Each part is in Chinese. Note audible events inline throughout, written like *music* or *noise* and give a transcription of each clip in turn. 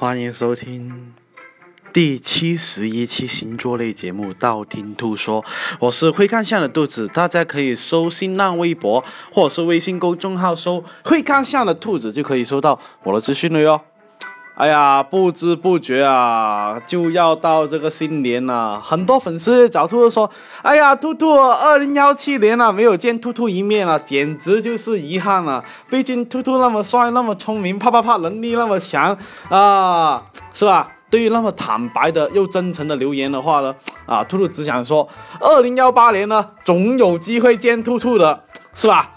欢迎收听第七十一期星座类节目《道听途说》，我是会看相的兔子，大家可以搜新浪微博或者是微信公众号搜“会看相的兔子”，就可以收到我的资讯了哟。哎呀，不知不觉啊，就要到这个新年了。很多粉丝找兔兔说：“哎呀，兔兔，二零幺七年了，没有见兔兔一面了，简直就是遗憾了。毕竟兔兔那么帅，那么聪明，啪啪啪，能力那么强啊，是吧？”对于那么坦白的又真诚的留言的话呢，啊，兔兔只想说，二零幺八年呢，总有机会见兔兔的，是吧？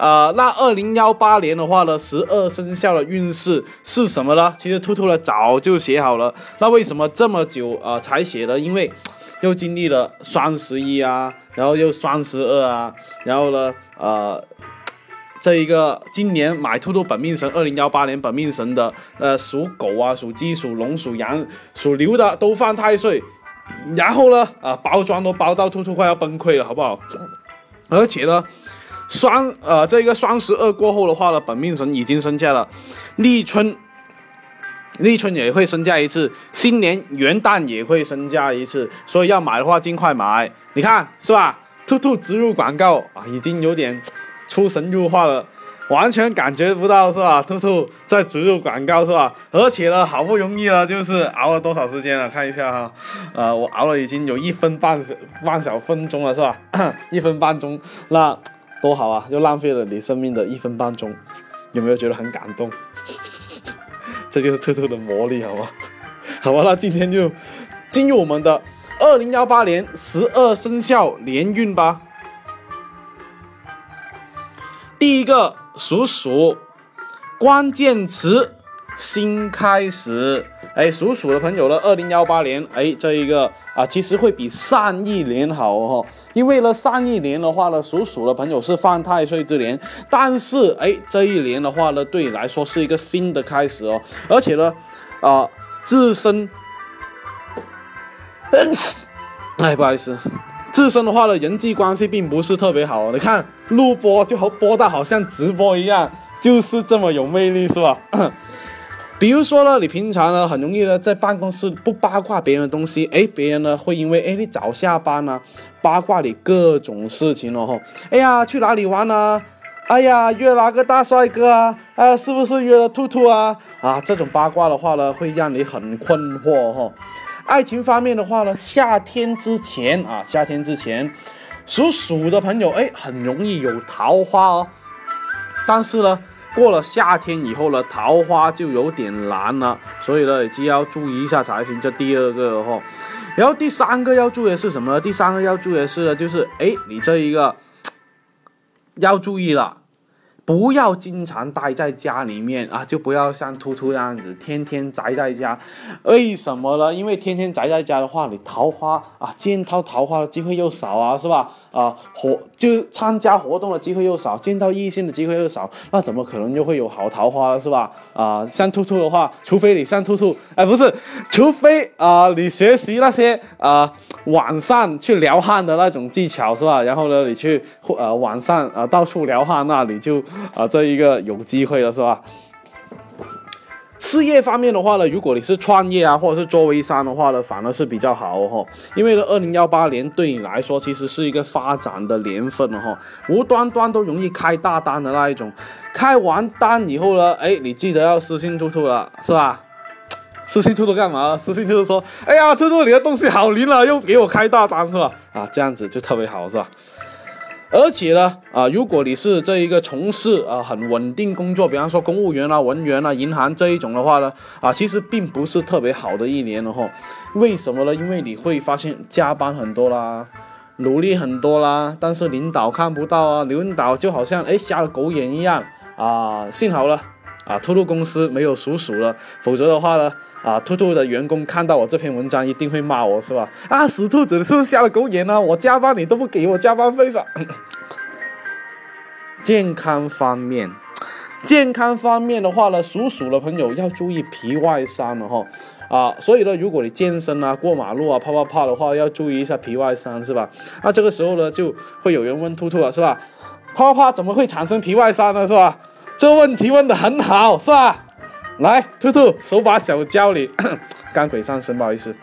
呃，那二零幺八年的话呢，十二生肖的运势是什么呢？其实兔兔呢早就写好了，那为什么这么久啊才写呢？因为又经历了双十一啊，然后又双十二啊，然后呢，呃，这一个今年买兔兔本命神，二零幺八年本命神的，呃，属狗啊、属鸡、属龙、属羊、属牛的都犯太岁，然后呢，啊，包装都包到兔兔快要崩溃了，好不好？而且呢。双呃，这个双十二过后的话呢，本命神已经升价了，立春，立春也会升价一次，新年元旦也会升价一次，所以要买的话尽快买。你看是吧？兔兔植入广告啊，已经有点出神入化了，完全感觉不到是吧？兔兔在植入广告是吧？而且呢，好不容易了，就是熬了多少时间了？看一下哈，呃，我熬了已经有一分半半小分钟了是吧？*laughs* 一分半钟那。多好啊！又浪费了你生命的一分半钟，有没有觉得很感动？*laughs* 这就是兔兔的魔力，好吗？*laughs* 好吧，那今天就进入我们的二零幺八年十二生肖年运吧。第一个属鼠，关键词新开始。哎，属鼠的朋友呢，二零幺八年，哎，这一个啊，其实会比上一年好哦。因为呢，上一年的话呢，属鼠的朋友是犯太岁之年，但是哎，这一年的话呢，对你来说是一个新的开始哦，而且呢，啊，自身，*coughs* 哎，不好意思，自身的话呢，人际关系并不是特别好。你看录播就和播到好像直播一样，就是这么有魅力，是吧？比如说呢，你平常呢很容易呢在办公室不八卦别人的东西，哎，别人呢会因为哎你早下班呢，八卦你各种事情哦吼，哎呀去哪里玩呢？哎呀约哪个大帅哥啊？啊是不是约了兔兔啊？啊这种八卦的话呢会让你很困惑哈。爱情方面的话呢，夏天之前啊夏天之前，属鼠的朋友哎很容易有桃花哦，但是呢。过了夏天以后呢，桃花就有点难了，所以呢，就要注意一下才行。这第二个哈，然后第三个要注意的是什么呢？第三个要注意的是呢，就是哎，你这一个要注意了。不要经常待在家里面啊，就不要像兔兔这样子天天宅在家。为什么呢？因为天天宅在家的话，你桃花啊，见到桃花的机会又少啊，是吧？啊，活就参加活动的机会又少，见到异性的机会又少，那怎么可能就会有好桃花是吧？啊，像兔兔的话，除非你像兔兔，哎，不是，除非啊，你学习那些啊。网上去撩汉的那种技巧是吧？然后呢，你去呃网上啊到处撩汉，那你就啊这一个有机会了是吧？事业方面的话呢，如果你是创业啊，或者是做微商的话呢，反而是比较好哦。因为呢，二零幺八年对你来说其实是一个发展的年份了哈，无端端都容易开大单的那一种。开完单以后呢，哎，你记得要私信兔兔了，是吧？私信兔兔干嘛？私信就是说，哎呀，兔兔你的东西好灵了，又给我开大单是吧？啊，这样子就特别好是吧？而且呢，啊，如果你是这一个从事啊很稳定工作，比方说公务员啊、文员啊、银行这一种的话呢，啊，其实并不是特别好的一年了哈。为什么呢？因为你会发现加班很多啦，努力很多啦，但是领导看不到啊，领导就好像哎瞎了狗眼一样啊。幸好了，啊，透露公司没有属鼠了，否则的话呢。啊，兔兔的员工看到我这篇文章一定会骂我，是吧？啊，死兔子，你是不是瞎了狗眼呢？我加班你都不给我加班费，是吧？*laughs* 健康方面，健康方面的话呢，属鼠的朋友要注意皮外伤了哈。啊，所以呢，如果你健身啊、过马路啊、啪啪啪的话，要注意一下皮外伤，是吧？那这个时候呢，就会有人问兔兔了，是吧？啪啪啪怎么会产生皮外伤呢？是吧？这问题问的很好，是吧？来，兔兔手把手教你，*coughs* 干鬼上身，不好意思。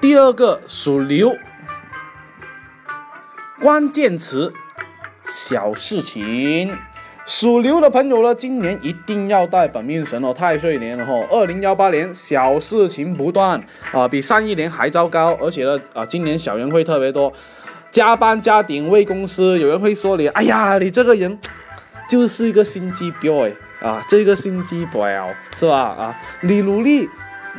第二个属牛，关键词小事情。属牛的朋友呢，今年一定要带本命神哦，太岁年了哈。二零幺八年小事情不断啊，比上一年还糟糕，而且呢啊，今年小人会特别多，加班加点为公司，有人会说你，哎呀，你这个人就是一个心机 boy 啊，这个心机 boy 是吧？啊，你努力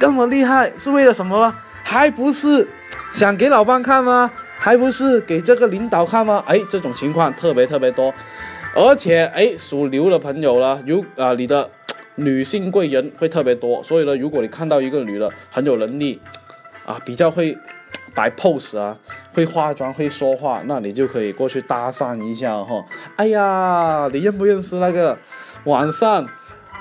那么厉害是为了什么呢？还不是想给老板看吗？还不是给这个领导看吗？哎，这种情况特别特别多。而且，哎，属牛的朋友呢，如啊，你的女性贵人会特别多，所以呢，如果你看到一个女的很有能力，啊，比较会摆 pose 啊，会化妆，会说话，那你就可以过去搭讪一下哈。哎呀，你认不认识那个晚上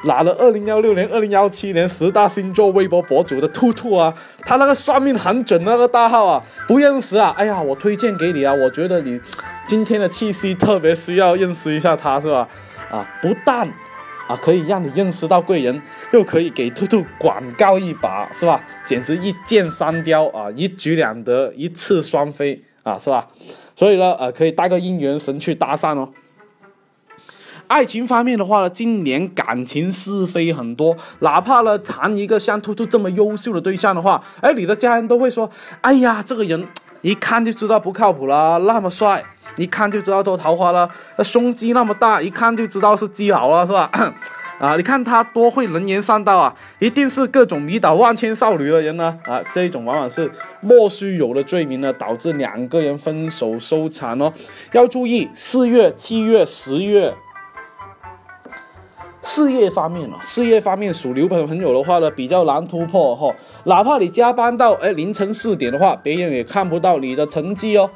拿了二零幺六年、二零幺七年十大星座微博博主的兔兔啊？他那个算命很准那个大号啊，不认识啊？哎呀，我推荐给你啊，我觉得你。今天的气息特别需要认识一下他，是吧？啊，不但啊可以让你认识到贵人，又可以给兔兔广告一把，是吧？简直一箭三雕啊，一举两得，一次双飞啊，是吧？所以呢，呃，可以带个姻缘神去搭讪哦。爱情方面的话呢，今年感情是非很多，哪怕呢谈一个像兔兔这么优秀的对象的话，哎，你的家人都会说，哎呀，这个人一看就知道不靠谱了，那么帅。一看就知道多桃花了，那胸肌那么大，一看就知道是基佬了，是吧？*coughs* 啊，你看他多会能言善道啊，一定是各种迷倒万千少女的人呢。啊，这一种往往是莫须有的罪名呢，导致两个人分手收场哦。要注意，四月、七月、十月，事业方面啊，事业方面属牛朋朋友的话呢，比较难突破哈。哪怕你加班到哎凌晨四点的话，别人也看不到你的成绩哦。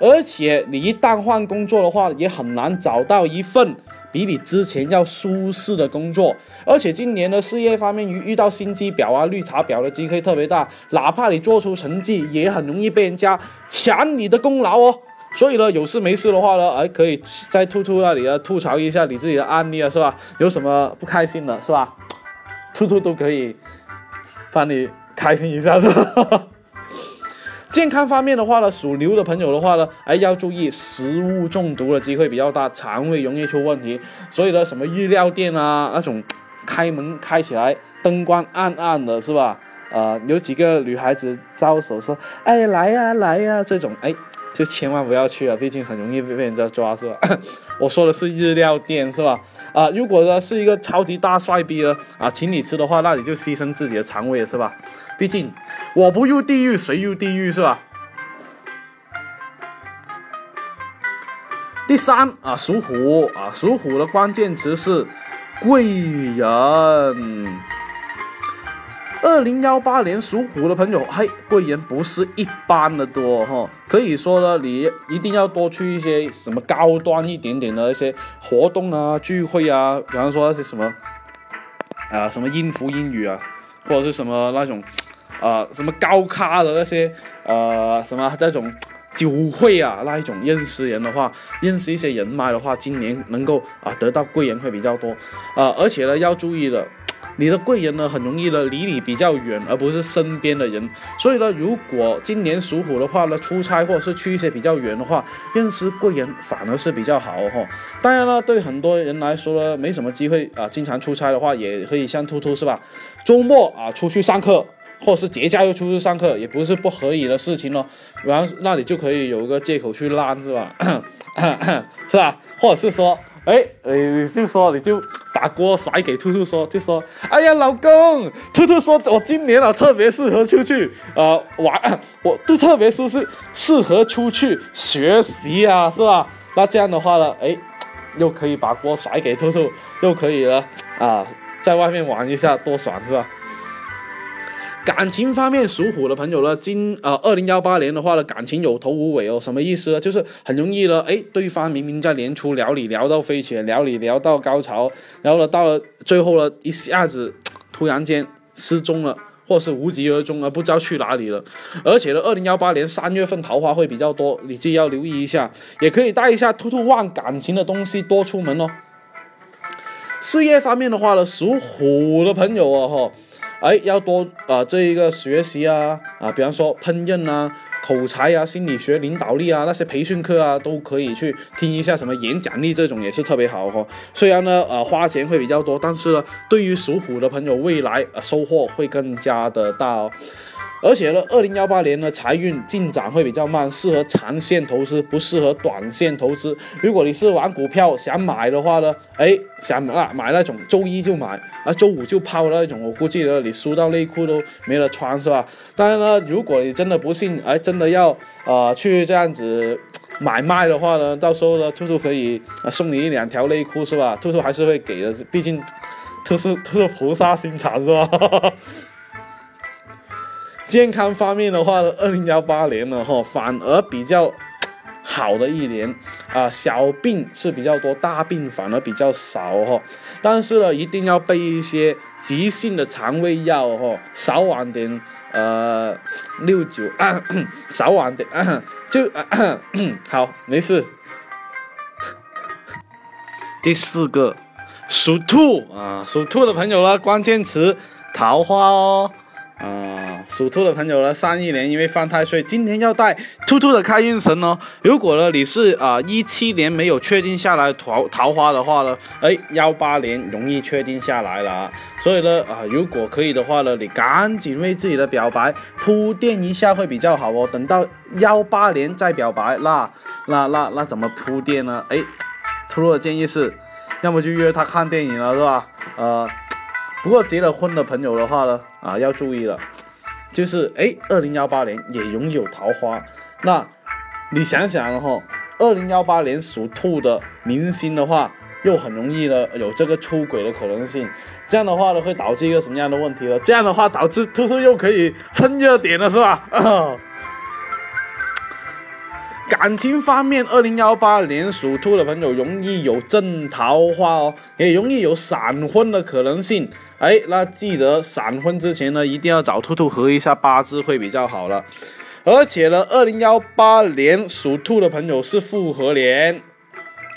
而且你一旦换工作的话，也很难找到一份比你之前要舒适的工作。而且今年的事业方面，遇遇到心机婊啊、绿茶婊的机会特别大，哪怕你做出成绩，也很容易被人家抢你的功劳哦。所以呢，有事没事的话呢，哎，可以在兔兔那里啊吐槽一下你自己的案例啊，是吧？有什么不开心的，是吧？兔兔都可以帮你开心一下的。健康方面的话呢，属牛的朋友的话呢，哎，要注意食物中毒的机会比较大，肠胃容易出问题。所以呢，什么日料店啊，那种开门开起来灯光暗暗的，是吧？呃，有几个女孩子招手说，哎，来呀，来呀，这种，哎，就千万不要去啊，毕竟很容易被被人家抓，是吧？*coughs* 我说的是日料店，是吧？啊，如果呢是一个超级大帅逼呢，啊，请你吃的话，那你就牺牲自己的肠胃了，是吧？毕竟我不入地狱谁入地狱，是吧？第三啊，属虎啊，属虎的关键词是贵人。二零幺八年属虎的朋友，嘿，贵人不是一般的多哈，可以说呢，你一定要多去一些什么高端一点点的一些活动啊、聚会啊，比方说那些什么啊，什么音符英语啊，或者是什么那种啊，什么高咖的那些呃，什么这种酒会啊，那一种认识人的话，认识一些人脉的话，今年能够啊得到贵人会比较多啊，而且呢要注意的。你的贵人呢，很容易呢离你比较远，而不是身边的人。所以呢，如果今年属虎的话呢，出差或者是去一些比较远的话，认识贵人反而是比较好哈。当然了，对很多人来说呢，没什么机会啊，经常出差的话，也可以像兔兔是吧？周末啊出去上课，或是节假日出去上课，也不是不可以的事情咯。然后那你就可以有一个借口去烂是吧？*laughs* 是吧？或者是说。哎，你就说，你就把锅甩给兔兔说，就说，哎呀，老公，兔兔说我今年啊特别适合出去呃玩，*laughs* 我就特别舒适，适合出去学习啊，是吧？那这样的话呢，哎，又可以把锅甩给兔兔，又可以了啊，在外面玩一下，多爽，是吧？感情方面，属虎的朋友呢，今呃二零幺八年的话呢，感情有头无尾哦，什么意思呢？就是很容易呢，哎，对方明明在年初聊你聊到飞起，聊你聊到高潮，然后呢，到了最后呢，一下子突然间失踪了，或是无疾而终而不知道去哪里了。而且呢，二零幺八年三月份桃花会比较多，你自己要留意一下，也可以带一下兔兔旺感情的东西多出门哦。事业方面的话呢，属虎的朋友啊，哈，哎，要多啊这一个学习啊啊，比方说烹饪啊。口才啊，心理学、领导力啊，那些培训课啊，都可以去听一下。什么演讲力这种也是特别好哦。虽然呢，呃，花钱会比较多，但是呢，对于属虎的朋友，未来呃收获会更加的大哦。而且呢，二零幺八年呢，财运进展会比较慢，适合长线投资，不适合短线投资。如果你是玩股票想买的话呢，哎，想啊买那种周一就买啊，周五就抛那种，我估计呢，你输到内裤都没得穿是吧？当然呢，如果你真的不信，哎，真的要呃去这样子买卖的话呢，到时候呢，兔兔可以送你一两条内裤是吧？兔兔还是会给的，毕竟兔是兔是菩萨心肠是吧？健康方面的话呢，二零幺八年呢，哈，反而比较好的一年啊，小病是比较多，大病反而比较少哈。但是呢，一定要备一些急性的肠胃药哈，少晚点呃六九，*coughs* 少晚点 *coughs* 就 *coughs* 好，没事。*laughs* 第四个，属兔啊，属兔的朋友呢，关键词桃花哦。啊，属兔的朋友呢，上一年因为犯太岁，今年要带兔兔的开运神哦。如果呢你是啊一七年没有确定下来桃桃花的话呢，哎幺八年容易确定下来了。所以呢啊，如果可以的话呢，你赶紧为自己的表白铺垫一下会比较好哦。等到幺八年再表白，那那那那怎么铺垫呢？哎，兔兔的建议是，要么就约他看电影了，是吧？呃。不过结了婚的朋友的话呢，啊，要注意了，就是哎，二零幺八年也拥有桃花，那你想想了哈，二零幺八年属兔的明星的话，又很容易呢有这个出轨的可能性，这样的话呢会导致一个什么样的问题呢？这样的话导致兔兔又可以蹭热点了，是吧？*laughs* 感情方面，二零幺八年属兔的朋友容易有正桃花哦，也容易有闪婚的可能性。哎，那记得闪婚之前呢，一定要找兔兔合一下八字会比较好了。而且呢，二零幺八年属兔的朋友是复合年，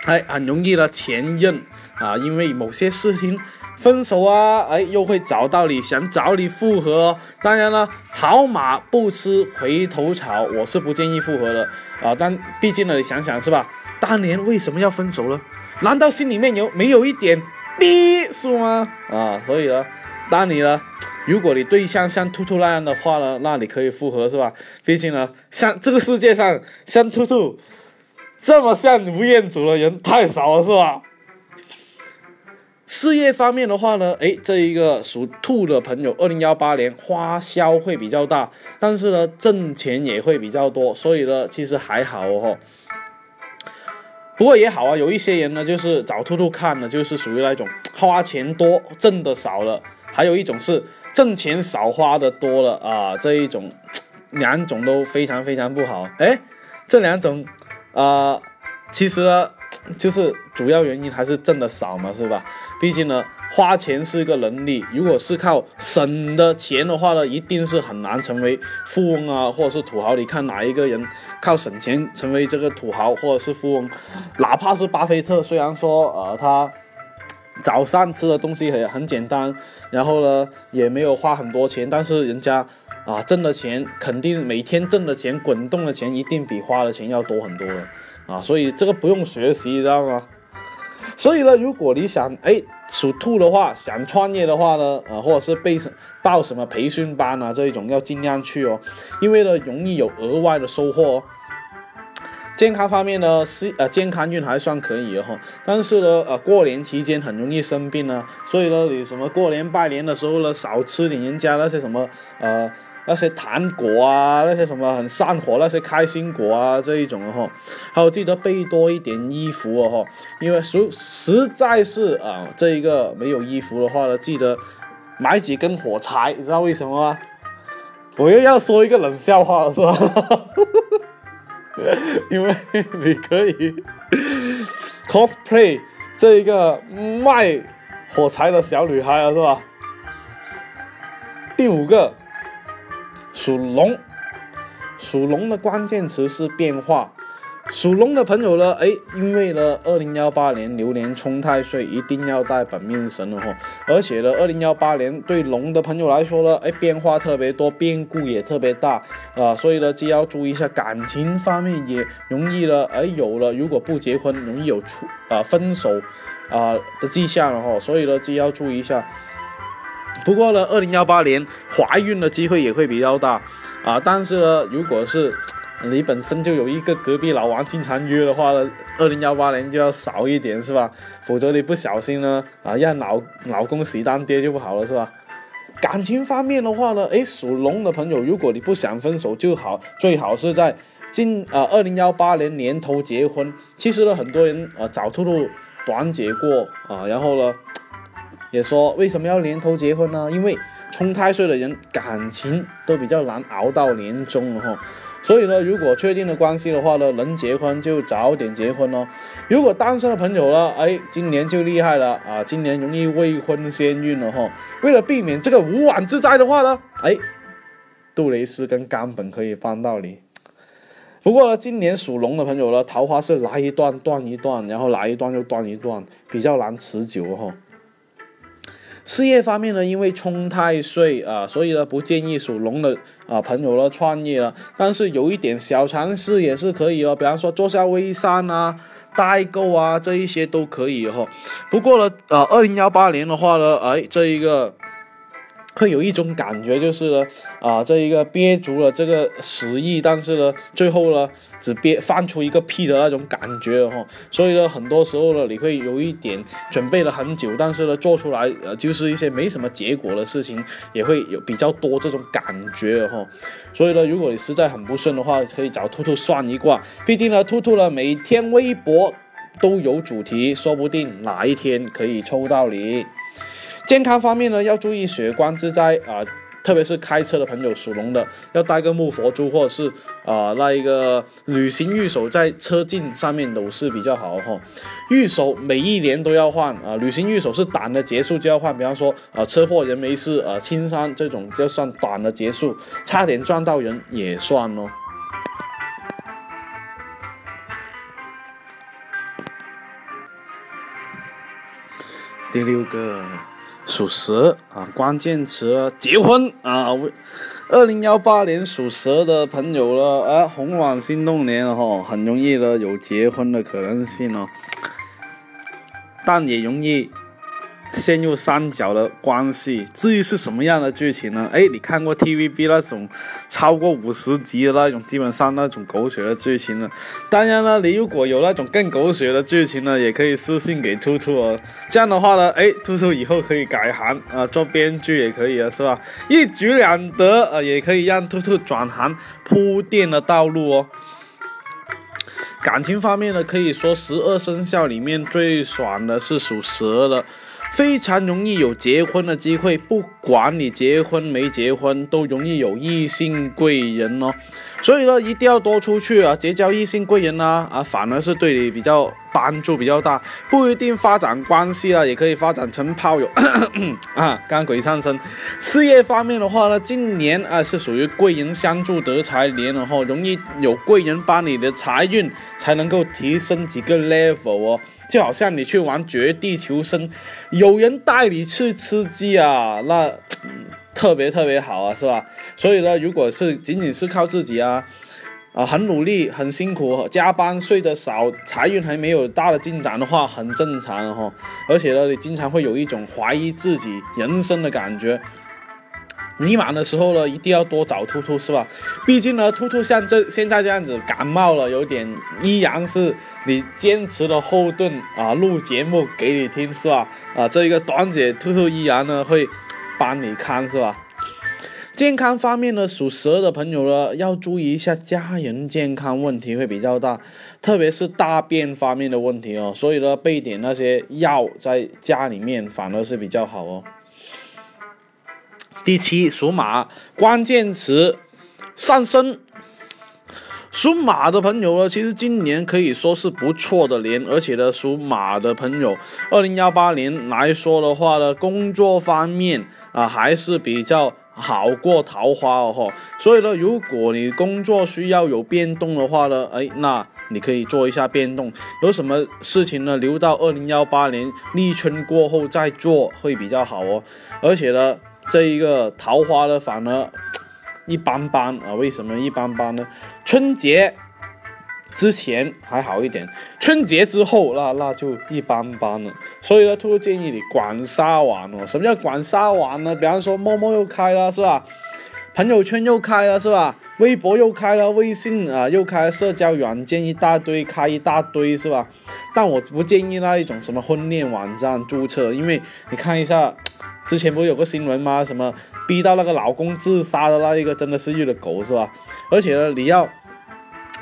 哎，很容易呢前任啊，因为某些事情分手啊，哎，又会找到你，想找你复合。当然了，好马不吃回头草，我是不建议复合的啊。但毕竟呢，你想想是吧？当年为什么要分手呢？难道心里面有没有一点？逼是吗？啊，所以呢，当你呢，如果你对象像兔兔那样的话呢，那你可以复合是吧？毕竟呢，像这个世界上像兔兔这么像吴彦祖的人太少了是吧？事业方面的话呢，哎，这一个属兔的朋友，二零幺八年花销会比较大，但是呢，挣钱也会比较多，所以呢，其实还好哦。不过也好啊，有一些人呢，就是找兔兔看呢，就是属于那种花钱多挣的少了；还有一种是挣钱少花的多了啊，这一种 *tsk* 两种都非常非常不好。哎，这两种啊，其实呢，就是主要原因还是挣的少嘛，是吧？毕竟呢。花钱是一个能力，如果是靠省的钱的话呢，一定是很难成为富翁啊，或者是土豪。你看哪一个人靠省钱成为这个土豪或者是富翁？哪怕是巴菲特，虽然说呃他早上吃的东西很很简单，然后呢也没有花很多钱，但是人家啊挣的钱肯定每天挣的钱滚动的钱一定比花的钱要多很多的啊，所以这个不用学习，知道吗？所以呢，如果你想哎属兔的话，想创业的话呢，呃，或者是被报什么培训班啊这一种，要尽量去哦，因为呢容易有额外的收获。哦。健康方面呢是呃健康运还算可以哈，但是呢呃过年期间很容易生病呢，所以呢你什么过年拜年的时候呢少吃点人家那些什么呃。那些糖果啊，那些什么很上火，那些开心果啊，这一种的哈，还有记得备多一点衣服哦哈，因为实实在是啊，这一个没有衣服的话呢，记得买几根火柴，你知道为什么吗？我又要说一个冷笑话了是吧？*laughs* 因为你可以 cosplay 这一个卖火柴的小女孩了是吧？第五个。属龙，属龙的关键词是变化。属龙的朋友呢，哎，因为呢，二零幺八年流年冲太岁，一定要带本命神了哈。而且呢，二零幺八年对龙的朋友来说呢，哎，变化特别多，变故也特别大啊，所以呢，既要注意一下感情方面，也容易了，哎，有了，如果不结婚，容易有出啊分手啊的迹象了哈。所以呢，既要注意一下。不过呢，二零幺八年怀孕的机会也会比较大啊，但是呢，如果是你本身就有一个隔壁老王经常约的话呢，二零幺八年就要少一点是吧？否则你不小心呢，啊，让老老公喜当爹就不好了是吧？感情方面的话呢，诶，属龙的朋友，如果你不想分手就好，最好是在今呃二零幺八年年头结婚。其实呢，很多人呃找兔兔短解过啊，然后呢，也说为什么要年头结婚呢？因为冲太岁的人感情都比较难熬到年终了哈。所以呢，如果确定了关系的话呢，能结婚就早点结婚哦。如果单身的朋友呢，哎，今年就厉害了啊，今年容易未婚先孕了哈。为了避免这个无妄之灾的话呢，哎，杜蕾斯跟冈本可以帮到你。不过呢，今年属龙的朋友呢，桃花是来一段断一段，然后来一段又断一段，比较难持久哈。事业方面呢，因为冲太岁啊，所以呢不建议属龙的啊朋友呢创业了。但是有一点小尝试也是可以哦，比方说做下微商啊、代购啊这一些都可以哈。不过呢，呃，二零幺八年的话呢，哎，这一个。会有一种感觉，就是呢，啊，这一个憋足了这个死意，但是呢，最后呢，只憋放出一个屁的那种感觉哈。所以呢，很多时候呢，你会有一点准备了很久，但是呢，做出来呃，就是一些没什么结果的事情，也会有比较多这种感觉哈。所以呢，如果你实在很不顺的话，可以找兔兔算一卦。毕竟呢，兔兔呢每天微博都有主题，说不定哪一天可以抽到你。健康方面呢，要注意血光之灾啊，特别是开车的朋友，属龙的要带个木佛珠，或者是啊那一个旅行玉手在车镜上面都是比较好哈。玉手每一年都要换啊，旅行玉手是短的结束就要换，比方说啊车祸人没事啊轻伤这种就算短的结束，差点撞到人也算哦。第六个。属蛇啊，关键词结婚啊，二零幺八年属蛇的朋友了，啊，红网心动年了哈，很容易的有结婚的可能性哦，但也容易。陷入三角的关系，至于是什么样的剧情呢？哎，你看过 TVB 那种超过五十集的那种，基本上那种狗血的剧情呢？当然了，你如果有那种更狗血的剧情呢，也可以私信给兔兔哦。这样的话呢，哎，兔兔以后可以改行啊，做编剧也可以啊，是吧？一举两得啊，也可以让兔兔转行铺垫的道路哦。感情方面呢，可以说十二生肖里面最爽的是属蛇的。非常容易有结婚的机会，不管你结婚没结婚，都容易有异性贵人哦。所以呢，一定要多出去啊，结交异性贵人啊，啊，反而是对你比较帮助比较大，不一定发展关系啊，也可以发展成炮友 *coughs* 啊。刚鬼上身，事业方面的话呢，今年啊是属于贵人相助得财年，然后容易有贵人帮你的财运才能够提升几个 level 哦。就好像你去玩绝地求生，有人带你去吃鸡啊，那特别特别好啊，是吧？所以呢，如果是仅仅是靠自己啊，啊，很努力、很辛苦、加班、睡得少，财运还没有大的进展的话，很正常哈。而且呢，你经常会有一种怀疑自己人生的感觉。迷茫的时候呢，一定要多找兔兔，是吧？毕竟呢，兔兔像这现在这样子感冒了，有点依然是你坚持的后盾啊，录节目给你听，是吧？啊，这一个短姐兔兔依然呢会帮你看，是吧？健康方面呢，属蛇的朋友呢要注意一下家人健康问题会比较大，特别是大便方面的问题哦，所以呢备点那些药在家里面反而是比较好哦。第七属马，关键词上升。属马的朋友呢，其实今年可以说是不错的年，而且呢，属马的朋友，二零幺八年来说的话呢，工作方面啊还是比较好过桃花哦吼。所以呢，如果你工作需要有变动的话呢，哎，那你可以做一下变动。有什么事情呢，留到二零幺八年立春过后再做会比较好哦。而且呢，这一个桃花呢，反而一般般啊。为什么一般般呢？春节。之前还好一点，春节之后那那就一般般了。所以呢，兔兔建议你广撒网哦。什么叫广撒网呢？比方说，陌陌又开了是吧？朋友圈又开了是吧？微博又开了，微信啊又开，社交软件一大堆开一大堆是吧？但我不建议那一种什么婚恋网站注册，因为你看一下，之前不是有个新闻吗？什么逼到那个老公自杀的那一个，真的是虐了狗是吧？而且呢，你要。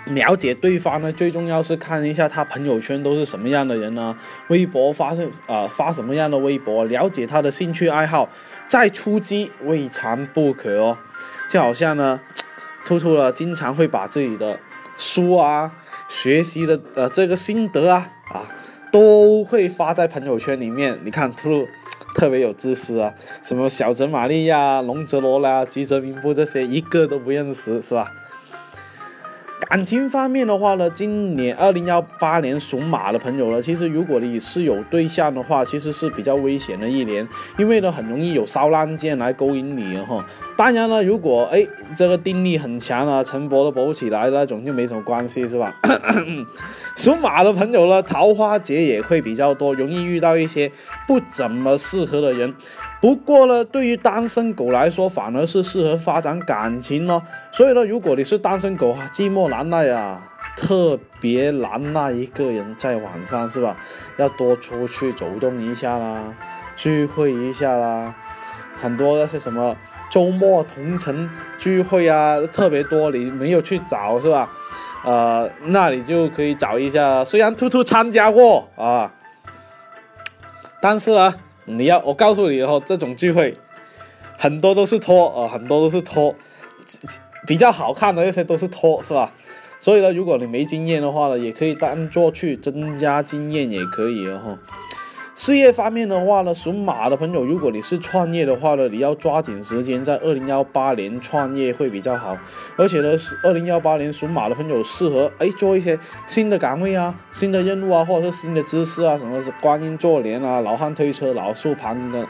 了解对方呢，最重要是看一下他朋友圈都是什么样的人呢？微博发是啊发什么样的微博？了解他的兴趣爱好，再出击未尝不可哦。就好像呢，兔兔呢经常会把自己的书啊、学习的呃这个心得啊啊都会发在朋友圈里面。你看兔兔特别有知识啊，什么小泽玛利亚、龙泽罗拉、吉泽明步这些一个都不认识是吧？感情方面的话呢，今年二零幺八年属马的朋友呢，其实如果你是有对象的话，其实是比较危险的一年，因为呢很容易有骚浪箭来勾引你哈。当然了，如果哎这个定力很强啊，陈伯都博起来那种就没什么关系是吧？属马的朋友呢，桃花节也会比较多，容易遇到一些不怎么适合的人。不过呢，对于单身狗来说，反而是适合发展感情哦。所以呢，如果你是单身狗啊，寂寞难耐啊，特别难耐一个人在晚上是吧？要多出去走动一下啦，聚会一下啦。很多那些什么周末同城聚会啊，特别多，你没有去找是吧？呃，那你就可以找一下。虽然兔兔参加过啊，但是啊。你要我告诉你哦，这种聚会很多都是托啊，很多都是托，比较好看的那些都是托，是吧？所以呢，如果你没经验的话呢，也可以当做去增加经验，也可以哦。事业方面的话呢，属马的朋友，如果你是创业的话呢，你要抓紧时间，在二零幺八年创业会比较好。而且呢，是二零幺八年属马的朋友适合哎做一些新的岗位啊、新的任务啊，或者是新的知识啊，什么是观音坐莲啊、老汉推车、老树盘的。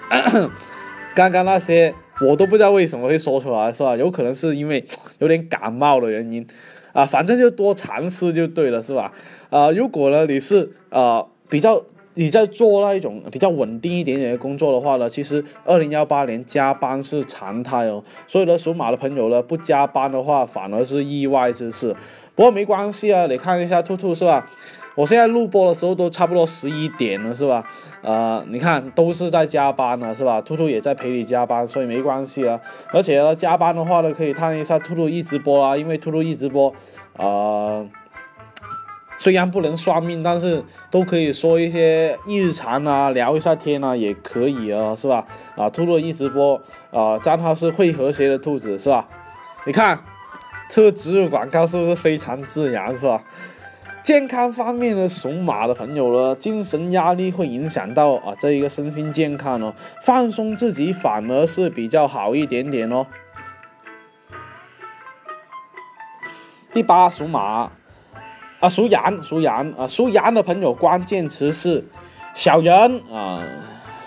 *coughs* 刚刚那些我都不知道为什么会说出来，是吧？有可能是因为 *tsk* 有点感冒的原因啊，反正就多尝试就对了，是吧？啊，如果呢你是啊比较。你在做那一种比较稳定一点点的工作的话呢，其实二零幺八年加班是常态哦。所以呢，属马的朋友呢，不加班的话反而是意外之事。不过没关系啊，你看一下兔兔是吧？我现在录播的时候都差不多十一点了是吧？呃，你看都是在加班呢是吧？兔兔也在陪你加班，所以没关系啊。而且呢，加班的话呢，可以看一下兔兔一直播啊，因为兔兔一直播，呃。虽然不能算命，但是都可以说一些日常啊，聊一下天啊，也可以啊，是吧？啊，兔兔一直播啊，账号是会和谐的兔子，是吧？你看这个植入广告是不是非常自然，是吧？健康方面的属马的朋友呢，精神压力会影响到啊这一个身心健康哦，放松自己反而是比较好一点点哦。第八属马。啊，属羊，属羊啊，属羊的朋友，关键词是小人啊。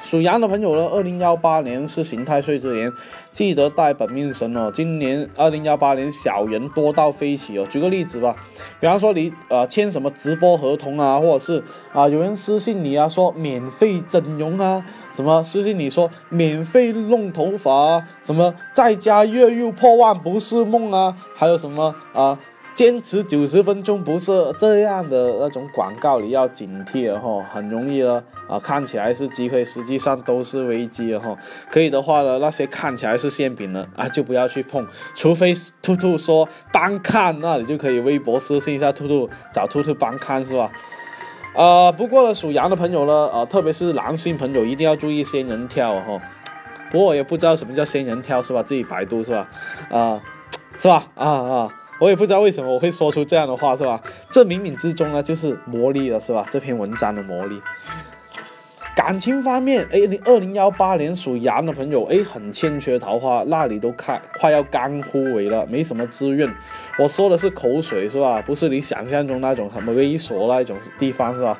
属羊的朋友呢，二零幺八年是刑太岁之年，记得带本命神哦。今年二零幺八年小人多到飞起哦。举个例子吧，比方说你呃签什么直播合同啊，或者是啊有人私信你啊说免费整容啊，什么私信你说免费弄头发，什么在家月入破万不是梦啊，还有什么啊？坚持九十分钟不是这样的那种广告，你要警惕了哈，很容易了啊，看起来是机会，实际上都是危机了哈。可以的话呢，那些看起来是馅饼的啊，就不要去碰，除非兔兔说帮看，那你就可以微博私信一下兔兔，找兔兔帮看是吧？呃，不过呢，属羊的朋友呢，啊，特别是男性朋友一定要注意仙人跳哈。不过我也不知道什么叫仙人跳是吧？自己百度是吧？啊，是吧？啊啊。我也不知道为什么我会说出这样的话，是吧？这冥冥之中呢，就是魔力了，是吧？这篇文章的魔力。感情方面，哎，你二零幺八年属羊的朋友，哎，很欠缺桃花，那里都快快要干枯萎了，没什么滋润。我说的是口水是吧？不是你想象中那种很猥琐那一种地方是吧？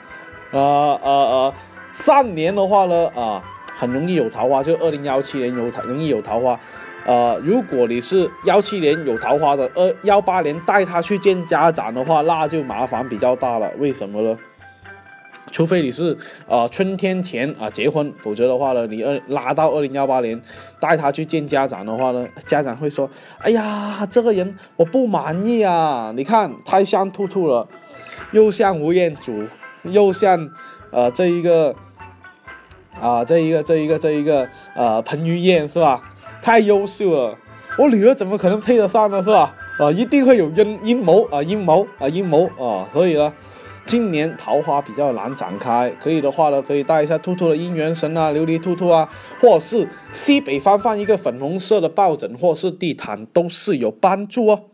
呃呃呃，上年的话呢，啊，很容易有桃花，就二零幺七年有桃，容易有桃花。呃，如果你是幺七年有桃花的，二幺八年带他去见家长的话，那就麻烦比较大了。为什么呢？除非你是呃春天前啊结婚，否则的话呢，你二拉到二零幺八年带他去见家长的话呢，家长会说：“哎呀，这个人我不满意啊！你看太像兔兔了，又像吴彦祖，又像呃这一个啊这一个这一个这一个呃彭于晏是吧？”太优秀了，我女儿怎么可能配得上呢？是吧？啊，一定会有阴阴谋啊，阴谋啊，阴谋啊！所以呢，今年桃花比较难展开。可以的话呢，可以带一下兔兔的姻缘绳啊，琉璃兔兔啊，或是西北方放一个粉红色的抱枕，或是地毯，都是有帮助哦。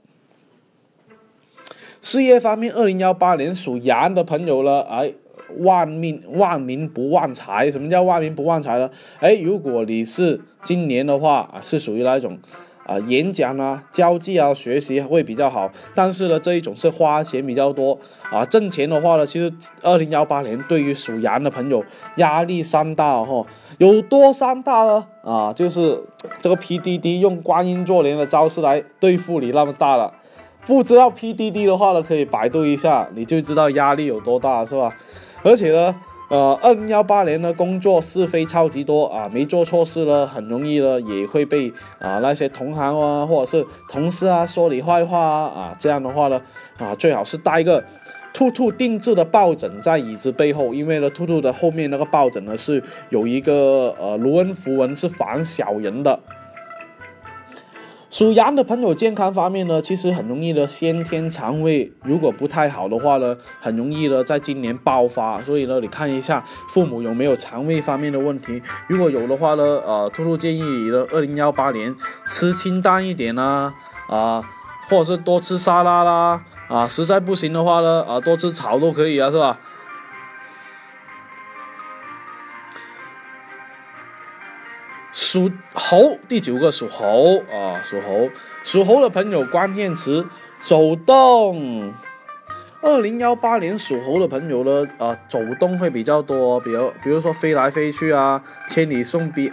事业方面，二零幺八年属羊的朋友呢，哎。万命万民不旺财，什么叫万民不旺财呢？哎，如果你是今年的话啊，是属于那一种啊，演讲啊、交际啊、学习会比较好，但是呢，这一种是花钱比较多啊。挣钱的话呢，其实二零幺八年对于属羊的朋友压力山大哈，有多山大呢？啊，就是这个 PDD 用观音坐莲的招式来对付你那么大了。不知道 PDD 的话呢，可以百度一下，你就知道压力有多大，是吧？而且呢，呃，二零幺八年呢，工作是非超级多啊，没做错事呢，很容易呢，也会被啊那些同行啊，或者是同事啊说你坏话啊，啊，这样的话呢，啊，最好是带一个兔兔定制的抱枕在椅子背后，因为呢，兔兔的后面那个抱枕呢是有一个呃卢恩符文，是防小人的。属羊的朋友健康方面呢，其实很容易的先天肠胃如果不太好的话呢，很容易的在今年爆发。所以呢，你看一下父母有没有肠胃方面的问题，如果有的话呢，呃，兔兔建议你呢，二零幺八年吃清淡一点啦，啊，或者是多吃沙拉啦，啊，实在不行的话呢，啊，多吃草都可以啊，是吧？属猴，第九个属猴啊，属猴，属猴的朋友关键词走动。二零幺八年属猴的朋友呢，啊，走动会比较多，比如比如说飞来飞去啊，千里送别，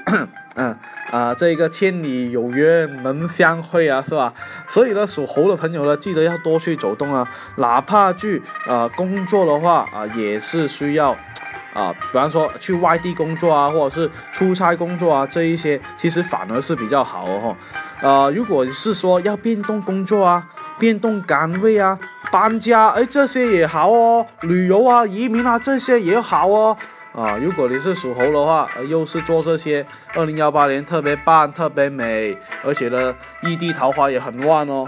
嗯 *coughs* 啊，这个千里有约能相会啊，是吧？所以呢，属猴的朋友呢，记得要多去走动啊，哪怕去啊工作的话啊，也是需要。啊，比方说去外地工作啊，或者是出差工作啊，这一些其实反而是比较好哦。呃，如果是说要变动工作啊，变动岗位啊，搬家，哎，这些也好哦。旅游啊，移民啊，这些也好哦。啊，如果你是属猴的话，又是做这些，二零幺八年特别棒，特别美，而且呢，异地桃花也很旺哦。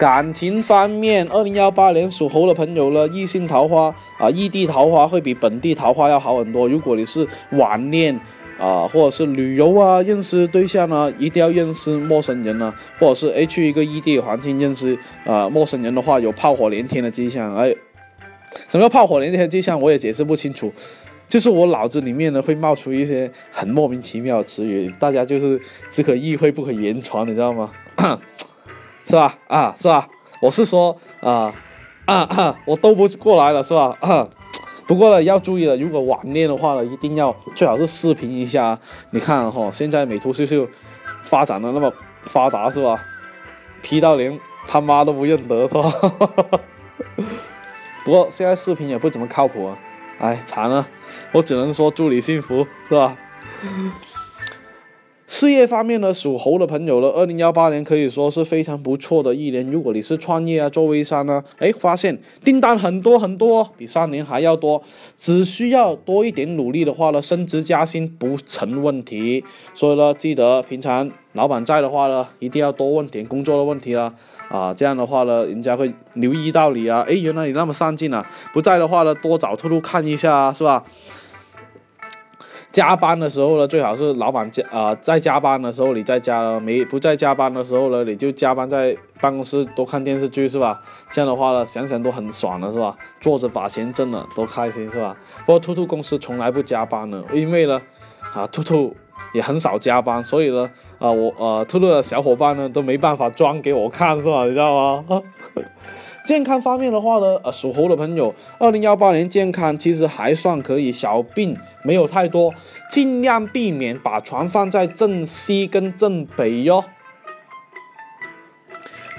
感情方面，二零幺八年属猴的朋友呢，异性桃花啊，异地桃花会比本地桃花要好很多。如果你是网恋啊，或者是旅游啊，认识对象呢，一定要认识陌生人呢，或者是诶去一个异地环境认识啊陌生人的话，有炮火连天的迹象。哎，什么叫炮火连天的迹象？我也解释不清楚，就是我脑子里面呢会冒出一些很莫名其妙的词语，大家就是只可意会不可言传，你知道吗？是吧？啊，是吧？我是说，啊，啊，我都不过来了，是吧？啊不过呢，要注意了，如果网恋的话呢，一定要最好是视频一下。你看哈，现在美图秀秀发展的那么发达，是吧？P 到连他妈都不认得，是吧？*laughs* 不过现在视频也不怎么靠谱啊，哎，惨了，我只能说祝你幸福，是吧？事业方面呢，属猴的朋友呢，二零幺八年可以说是非常不错的一年。如果你是创业啊，做微商呢，哎，发现订单很多很多，比上年还要多，只需要多一点努力的话呢，升职加薪不成问题。所以呢，记得平常老板在的话呢，一定要多问点工作的问题啊，啊，这样的话呢，人家会留意到你啊，哎，原来你那么上进啊。不在的话呢，多找出路看一下啊，是吧？加班的时候呢，最好是老板加啊、在加班的时候你在家了，没不在加班的时候呢，你就加班在办公室多看电视剧是吧？这样的话呢，想想都很爽了是吧？坐着把钱挣了，多开心是吧？不过兔兔公司从来不加班的，因为呢，啊，兔兔也很少加班，所以呢，啊，我呃，兔兔的小伙伴呢都没办法装给我看是吧？你知道吗？健康方面的话呢，呃，属猴的朋友，二零幺八年健康其实还算可以，小病没有太多，尽量避免把床放在正西跟正北哟。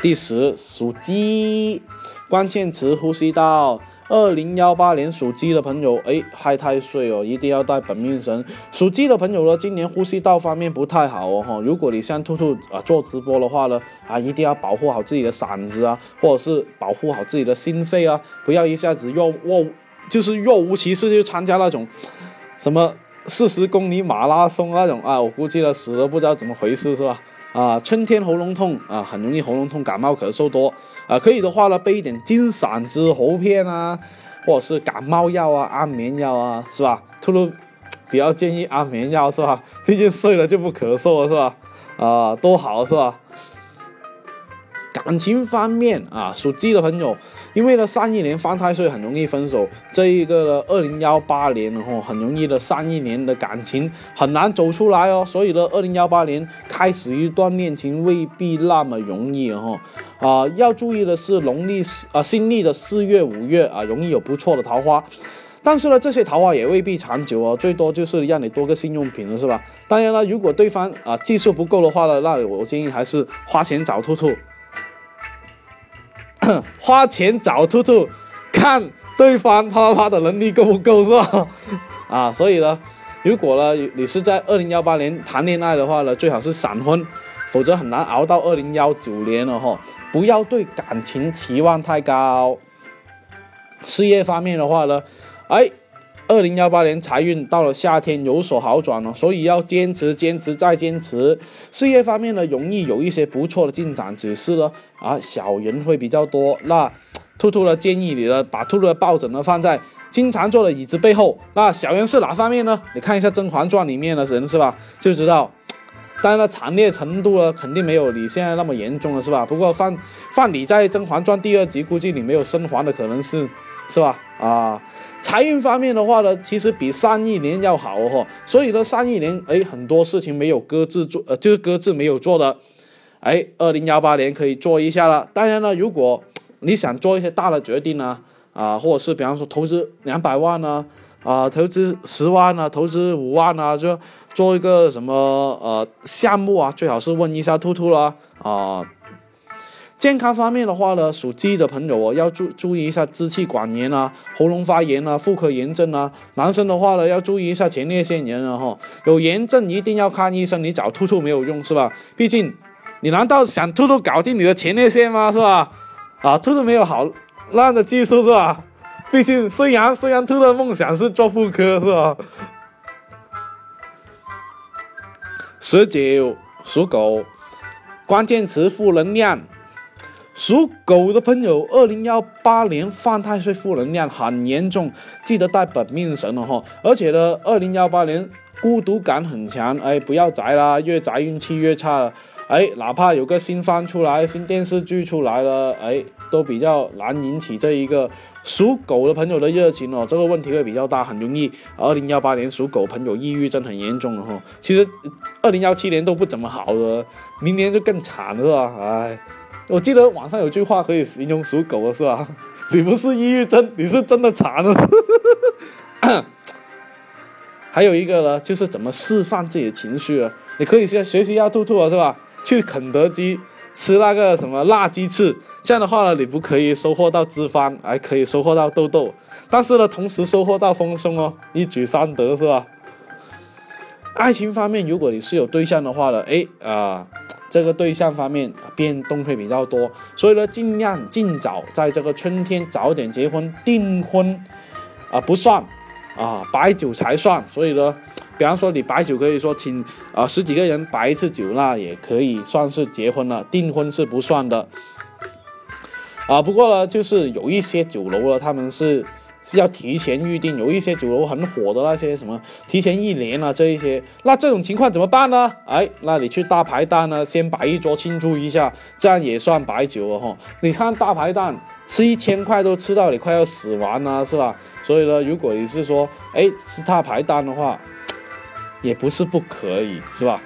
第十，属鸡，关键词呼吸道。二零幺八年属鸡的朋友，哎，害太岁哦，一定要带本命神。属鸡的朋友呢，今年呼吸道方面不太好哦，哈。如果你像兔兔啊做直播的话呢，啊，一定要保护好自己的嗓子啊，或者是保护好自己的心肺啊，不要一下子若若就是若无其事就参加那种什么四十公里马拉松那种啊，我估计了死了不知道怎么回事是吧？啊，春天喉咙痛啊，很容易喉咙痛、感冒、咳嗽多啊。可以的话呢，备一点金嗓子喉片啊，或者是感冒药啊、安眠药啊，是吧？兔兔比较建议安眠药是吧？毕竟睡了就不咳嗽了是吧？啊，多好是吧？感情方面啊，属鸡的朋友，因为呢上一年犯太岁很容易分手，这一个呢二零幺八年然后很容易的上一年的感情很难走出来哦，所以呢二零幺八年开始一段恋情未必那么容易哈啊，要注意的是农历四啊新历的四月五月啊容易有不错的桃花，但是呢这些桃花也未必长久哦，最多就是让你多个性用品了是吧？当然了，如果对方啊技术不够的话呢，那我建议还是花钱找兔兔。*coughs* 花钱找兔兔，看对方啪啪啪的能力够不够是吧？*laughs* 啊，所以呢，如果呢你是在二零幺八年谈恋爱的话呢，最好是闪婚，否则很难熬到二零幺九年了哈。不要对感情期望太高。事业方面的话呢，哎。二零幺八年财运到了夏天有所好转了，所以要坚持、坚持再坚持。事业方面呢，容易有一些不错的进展，只是呢，啊，小人会比较多。那兔兔呢，建议你呢，把兔兔的抱枕呢放在经常坐的椅子背后。那小人是哪方面呢？你看一下《甄嬛传》里面的人是吧，就知道。当然了，惨烈程度呢，肯定没有你现在那么严重了，是吧？不过放放你在《甄嬛传》第二集，估计你没有生还的可能是，是吧？啊。财运方面的话呢，其实比上一年要好哦，所以呢，上一年哎很多事情没有搁置做，呃就是搁置没有做的，哎，二零幺八年可以做一下了。当然了，如果你想做一些大的决定呢，啊，或者是比方说投资两百万呢，啊，投资十万呢，投资五万呢，就做一个什么呃项目啊，最好是问一下兔兔啦啊。健康方面的话呢，属鸡的朋友哦，要注注意一下支气管炎啊、喉咙发炎啊、妇科炎症啊。男生的话呢，要注意一下前列腺炎啊哈。有炎症一定要看医生，你找兔兔没有用是吧？毕竟，你难道想兔兔搞定你的前列腺吗？是吧？啊，兔兔没有好烂的技术是吧？毕竟虽然虽然兔的梦想是做妇科是吧？十九属狗，关键词负能量。属狗的朋友，二零幺八年犯太岁负能量很严重，记得带本命神了哈。而且呢，二零幺八年孤独感很强，哎，不要宅啦，越宅运气越差了。哎，哪怕有个新番出来，新电视剧出来了，哎，都比较难引起这一个属狗的朋友的热情哦。这个问题会比较大，很容易。二零幺八年属狗朋友抑郁症很严重了哈。其实二零幺七年都不怎么好的，明年就更惨了，是吧？哎。我记得网上有句话可以形容属狗的是吧？*laughs* 你不是抑郁症，你是真的馋了。*coughs* 还有一个呢，就是怎么释放自己的情绪啊？你可以先学习一下兔兔啊，是吧？去肯德基吃那个什么辣鸡翅，这样的话呢，你不可以收获到脂肪，还可以收获到痘痘，但是呢，同时收获到丰胸哦，一举三得是吧？爱情方面，如果你是有对象的话呢，哎啊。这个对象方面变动会比较多，所以呢，尽量尽早在这个春天早点结婚订婚，啊不算，啊摆酒才算。所以呢，比方说你摆酒可以说请啊十几个人摆一次酒，那也可以算是结婚了。订婚是不算的，啊不过呢，就是有一些酒楼了，他们是要提前预定，有一些酒楼很火的那些什么提前一年啊这一些，那这种情况怎么办呢？哎，那你去大排档呢，先摆一桌庆祝一下，这样也算摆酒了哈。你看大排档吃一千块都吃到你快要死完了，是吧？所以呢，如果你是说哎吃大排档的话，也不是不可以，是吧？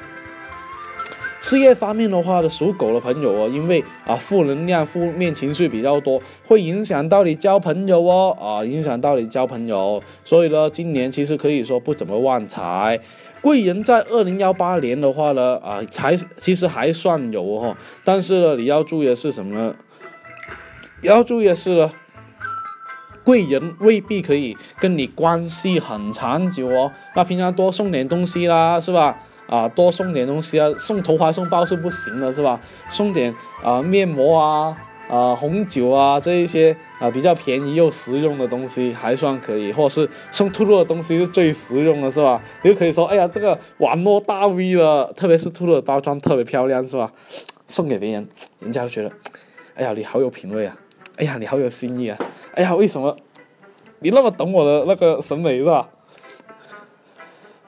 事业方面的话呢，属狗的朋友哦，因为啊负能量、负面情绪比较多，会影响到你交朋友哦，啊影响到你交朋友，所以呢，今年其实可以说不怎么旺财。贵人在二零幺八年的话呢，啊还其实还算有哈，但是呢，你要注意的是什么呢？要注意的是呢，贵人未必可以跟你关系很长久哦，那平常多送点东西啦，是吧？啊，多送点东西啊，送头怀送抱是不行的，是吧？送点啊面膜啊，啊红酒啊这一些啊比较便宜又实用的东西还算可以，或者是送兔兔的东西是最实用的，是吧？你就可以说，哎呀，这个网络大 V 了，特别是兔兔的包装特别漂亮，是吧？送给别人，人家就觉得，哎呀，你好有品味啊，哎呀，你好有心意啊，哎呀，为什么你那么懂我的那个审美，是吧？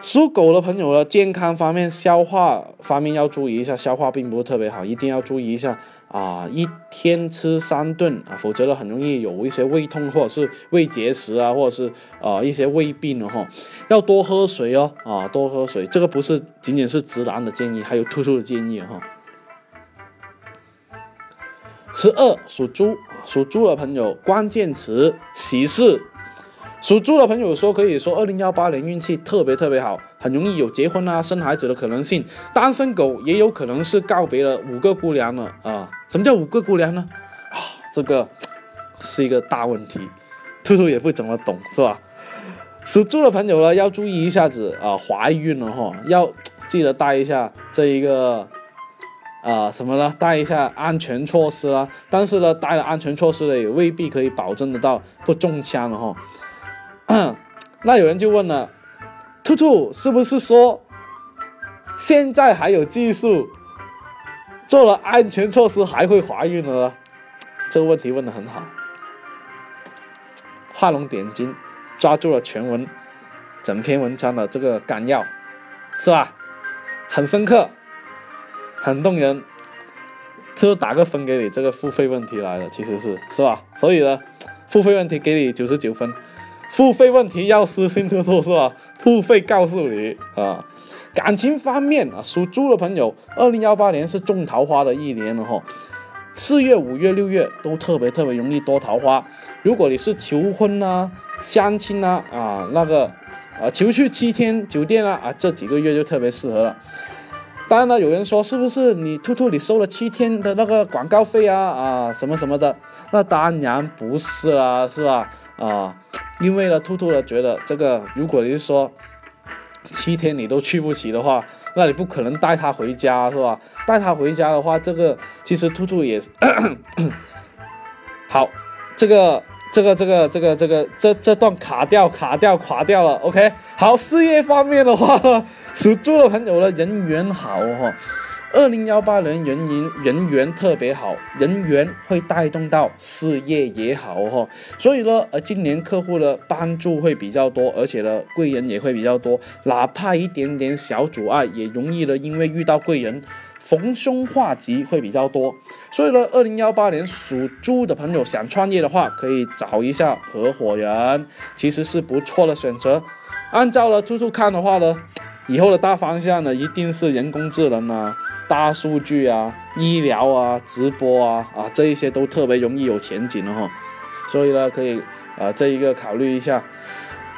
属狗的朋友呢，健康方面、消化方面要注意一下，消化并不是特别好，一定要注意一下啊！一天吃三顿啊，否则呢，很容易有一些胃痛或者是胃结石啊，或者是啊一些胃病了哈。要多喝水哦，啊，多喝水，这个不是仅仅是直男的建议，还有兔兔的建议哈。十二属猪，属猪的朋友，关键词喜事。属猪的朋友说，可以说二零幺八年运气特别特别好，很容易有结婚啊、生孩子的可能性。单身狗也有可能是告别了五个姑娘了啊！什么叫五个姑娘呢？啊，这个是一个大问题，兔兔也不怎么懂，是吧？属猪的朋友呢，要注意一下子啊，怀孕了哈，要记得带一下这一个啊什么呢？带一下安全措施啦。但是呢，带了安全措施呢，也未必可以保证得到不中枪了哈。*coughs* 那有人就问了，兔兔是不是说现在还有技术，做了安全措施还会怀孕了？这个问题问的很好，画龙点睛，抓住了全文整篇文章的这个纲要，是吧？很深刻，很动人，就打个分给你这个付费问题来了，其实是是吧？所以呢，付费问题给你九十九分。付费问题要私信兔兔是吧？付费告诉你啊。感情方面啊，属猪的朋友，二零幺八年是种桃花的一年了哈。四月、五月、六月都特别特别容易多桃花。如果你是求婚啊、相亲啊啊那个啊求去七天酒店啊啊这几个月就特别适合了。当然了，有人说是不是你兔兔你收了七天的那个广告费啊啊什么什么的？那当然不是啦，是吧？啊。因为呢，兔兔呢觉得这个，如果你是说七天你都去不起的话，那你不可能带他回家，是吧？带他回家的话，这个其实兔兔也是 *coughs* 好，这个这个这个这个这个这这段卡掉卡掉垮掉了，OK。好，事业方面的话呢，属猪的朋友呢人缘好哈。二零幺八年人缘人缘特别好，人缘会带动到事业也好哈，所以呢，呃，今年客户的帮助会比较多，而且呢，贵人也会比较多，哪怕一点点小阻碍，也容易的，因为遇到贵人，逢凶化吉会比较多。所以呢，二零幺八年属猪的朋友想创业的话，可以找一下合伙人，其实是不错的选择。按照了兔兔看的话呢，以后的大方向呢，一定是人工智能啊。大数据啊，医疗啊，直播啊，啊，这一些都特别容易有前景的哈，所以呢，可以啊，这一个考虑一下。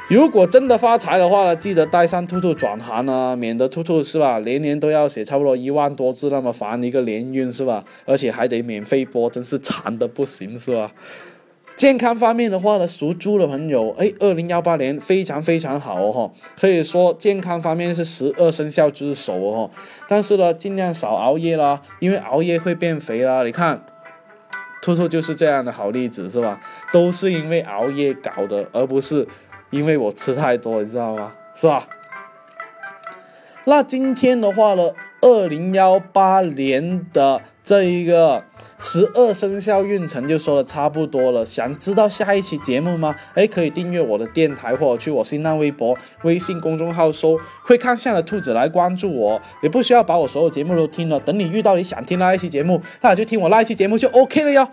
如果真的发财的话呢，记得带上兔兔转行啊，免得兔兔是吧，年年都要写差不多一万多字，那么烦一个年运是吧？而且还得免费播，真是馋的不行是吧？健康方面的话呢，属猪的朋友，哎，二零幺八年非常非常好哈，可以说健康方面是十二生肖之首哦。但是呢，尽量少熬夜啦，因为熬夜会变肥啦。你看，兔兔就是这样的好例子是吧？都是因为熬夜搞的，而不是因为我吃太多，你知道吗？是吧？那今天的话呢，二零幺八年的这一个。十二生肖运程就说的差不多了，想知道下一期节目吗？哎，可以订阅我的电台，或者去我新浪微博、微信公众号搜“会看相的兔子”来关注我。也不需要把我所有节目都听了，等你遇到你想听那一期节目，那就听我那一期节目就 OK 了哟。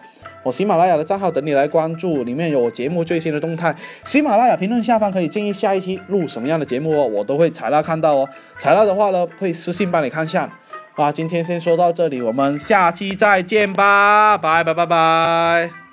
我喜马拉雅的账号等你来关注，里面有我节目最新的动态。喜马拉雅评论下方可以建议下一期录什么样的节目哦，我都会采纳看到哦。采纳的话呢，会私信帮你看相。啊，今天先说到这里，我们下期再见吧，拜拜拜拜。